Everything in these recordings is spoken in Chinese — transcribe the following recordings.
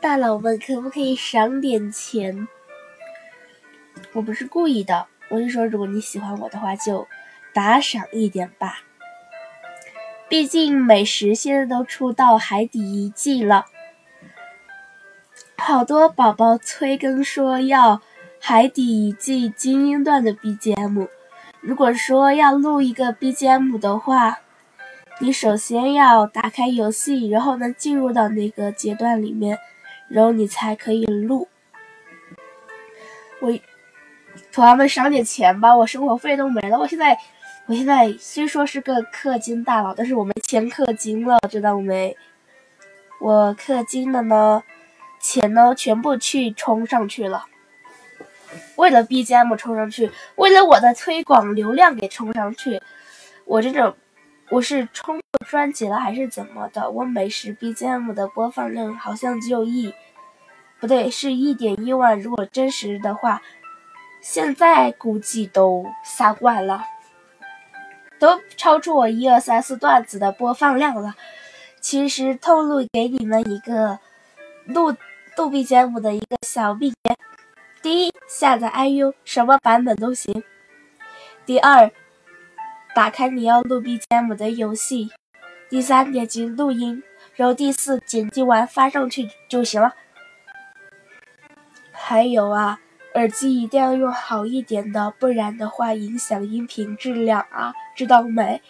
大佬们可不可以赏点钱？我不是故意的，我是说，如果你喜欢我的话，就打赏一点吧。毕竟美食现在都出到海底一季了，好多宝宝催更说要海底一季精英段的 BGM。如果说要录一个 BGM 的话，你首先要打开游戏，然后呢进入到那个阶段里面，然后你才可以录。我。同学们赏点钱吧，我生活费都没了。我现在，我现在虽说是个氪金大佬，但是我没钱氪金了，知道没？我氪金的呢，钱呢全部去充上去了。为了 BGM 冲上去，为了我的推广流量给冲上去。我这种，我是充专辑了还是怎么的？我美食 BGM 的播放量好像只有一，不对，是一点一万。如果真实的话。现在估计都三万了，都超出我一二三四段子的播放量了。其实透露给你们一个录录 BGM 的一个小秘诀：第一，下载 IU，什么版本都行；第二，打开你要录 BGM 的游戏；第三，点击录音；然后第四，剪辑完发上去就行了。还有啊。耳机一定要用好一点的，不然的话影响音频质量啊，知道没？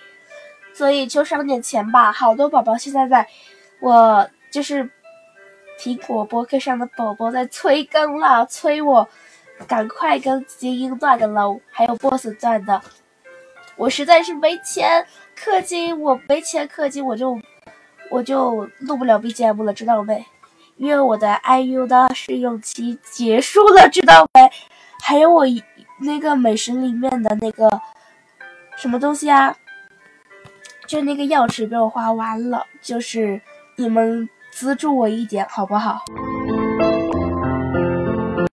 所以就省点钱吧。好多宝宝现在在，我就是苹果播客上的宝宝在催更了，催我赶快更精英段的喽，还有 boss 段的。我实在是没钱氪金，我没钱氪金，我就我就录不了 BGM 了，知道没？因为我的 IU 的试用期结束了，知道没？还有我那个美食里面的那个什么东西啊？就那个钥匙被我花完了，就是你们资助我一点好不好？